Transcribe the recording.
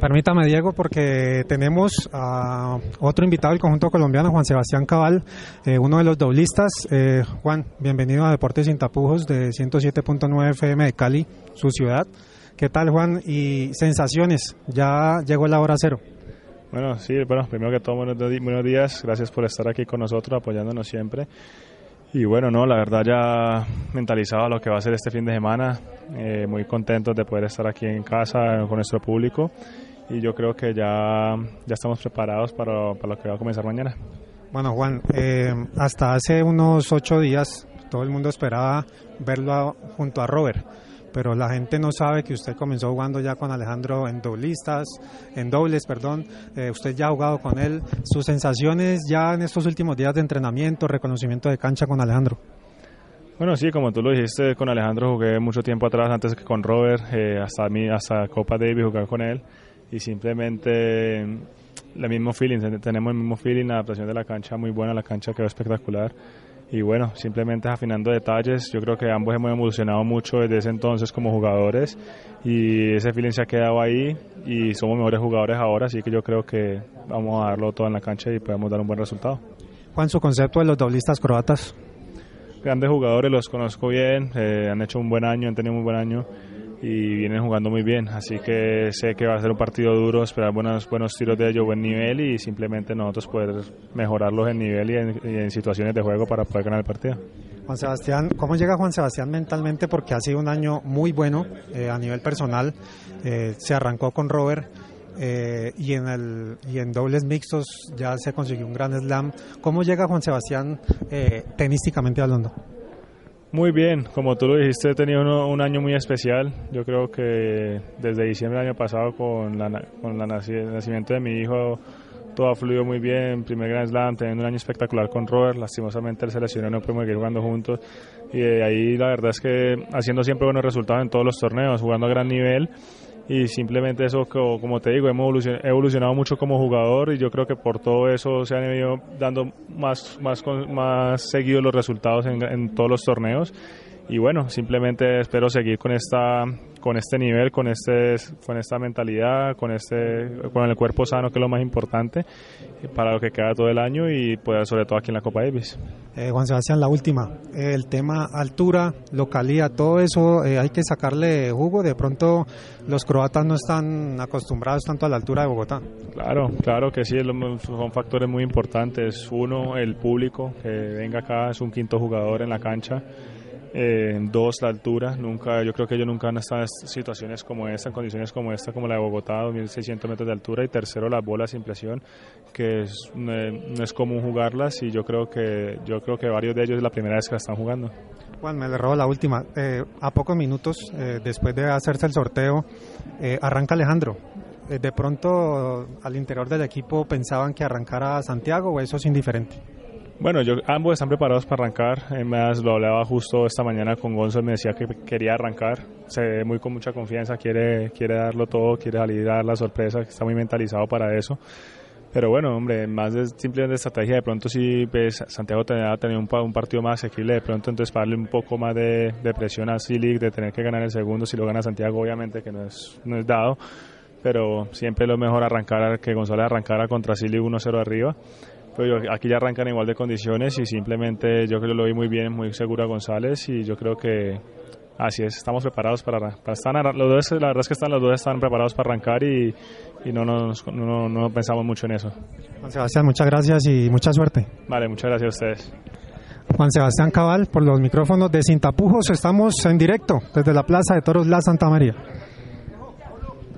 Permítame, Diego, porque tenemos a otro invitado del conjunto colombiano, Juan Sebastián Cabal, eh, uno de los doblistas. Eh, Juan, bienvenido a Deportes Sin Tapujos de 107.9 FM de Cali, su ciudad. ¿Qué tal, Juan? Y sensaciones, ya llegó la hora cero. Bueno, sí, bueno, primero que todo, buenos días. Gracias por estar aquí con nosotros, apoyándonos siempre. Y bueno, no, la verdad ya mentalizado a lo que va a ser este fin de semana, eh, muy contentos de poder estar aquí en casa con nuestro público y yo creo que ya, ya estamos preparados para, para lo que va a comenzar mañana. Bueno, Juan, eh, hasta hace unos ocho días todo el mundo esperaba verlo junto a Robert pero la gente no sabe que usted comenzó jugando ya con Alejandro en doblistas, en dobles, perdón. Eh, usted ya ha jugado con él. Sus sensaciones ya en estos últimos días de entrenamiento, reconocimiento de cancha con Alejandro. Bueno, sí, como tú lo dijiste, con Alejandro jugué mucho tiempo atrás, antes que con Robert, eh, hasta, mí, hasta Copa Davis jugar con él y simplemente el mismo feeling, tenemos el mismo feeling, la adaptación de la cancha muy buena, la cancha quedó espectacular y bueno, simplemente afinando detalles, yo creo que ambos hemos evolucionado mucho desde ese entonces como jugadores y ese feeling se ha quedado ahí y somos mejores jugadores ahora, así que yo creo que vamos a darlo todo en la cancha y podemos dar un buen resultado. Juan, su concepto de los doblistas croatas. Grandes jugadores, los conozco bien, eh, han hecho un buen año, han tenido un buen año y vienen jugando muy bien. Así que sé que va a ser un partido duro, esperar buenos, buenos tiros de ellos, buen nivel y simplemente nosotros poder mejorarlos en nivel y en, situaciones de juego para poder ganar el partido. Juan Sebastián, ¿cómo llega Juan Sebastián mentalmente? Porque ha sido un año muy bueno eh, a nivel personal. Eh, se arrancó con Robert. Eh, y en el y en dobles mixtos ya se consiguió un gran slam. ¿Cómo llega Juan Sebastián tenísticamente hablando? Muy bien, como tú lo dijiste, he tenido un año muy especial. Yo creo que desde diciembre del año pasado, con, la, con el nacimiento de mi hijo, todo ha fluido muy bien. Primer Grand Slam, teniendo un año espectacular con Robert. Lastimosamente, el seleccionado no pudimos seguir jugando juntos. Y ahí la verdad es que haciendo siempre buenos resultados en todos los torneos, jugando a gran nivel y simplemente eso, como te digo, hemos evolucionado mucho como jugador y yo creo que por todo eso se han ido dando más, más, más seguidos los resultados en, en todos los torneos y bueno, simplemente espero seguir con esta con este nivel, con este con esta mentalidad, con este con el cuerpo sano que es lo más importante para lo que queda todo el año y pues sobre todo aquí en la Copa Davis. Eh, Juan Sebastián, la última, el tema altura, localidad, todo eso eh, hay que sacarle jugo. De pronto los croatas no están acostumbrados tanto a la altura de Bogotá. Claro, claro que sí, son factores muy importantes. Uno, el público que venga acá es un quinto jugador en la cancha. Eh, dos, la altura. Nunca, yo creo que ellos nunca han estado en situaciones como esta, en condiciones como esta, como la de Bogotá, 2.600 metros de altura. Y tercero, las bolas sin presión, que no es común jugarlas. Y yo creo que yo creo que varios de ellos es la primera vez que la están jugando. Juan, me le robo la última. Eh, a pocos minutos eh, después de hacerse el sorteo, arranca Alejandro. de pronto, al interior del equipo pensaban que arrancara Santiago o eso es indiferente. Bueno, yo, ambos están preparados para arrancar. Más lo hablaba justo esta mañana con Gonzo, me decía que quería arrancar. Se ve muy con mucha confianza, quiere, quiere darlo todo, quiere salir a dar la sorpresa, está muy mentalizado para eso. Pero bueno, hombre, más de simplemente de estrategia, de pronto sí, pues, Santiago tenía tener un, partido más asequible, de pronto entonces para darle un poco más de, presión a Silic, de tener que ganar el segundo, si lo gana Santiago obviamente que no es, no es dado, pero siempre lo mejor arrancar, que González arrancara contra Silic 1-0 arriba aquí ya arrancan igual de condiciones y simplemente yo creo que lo vi muy bien, muy seguro a González y yo creo que así es, estamos preparados para, para estar, los dos, la verdad es que están, los dos están preparados para arrancar y, y no, nos, no, no pensamos mucho en eso. Juan Sebastián, muchas gracias y mucha suerte. Vale, muchas gracias a ustedes. Juan Sebastián Cabal, por los micrófonos de Sin Tapujos, estamos en directo desde la Plaza de Toros La Santa María.